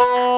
Bye.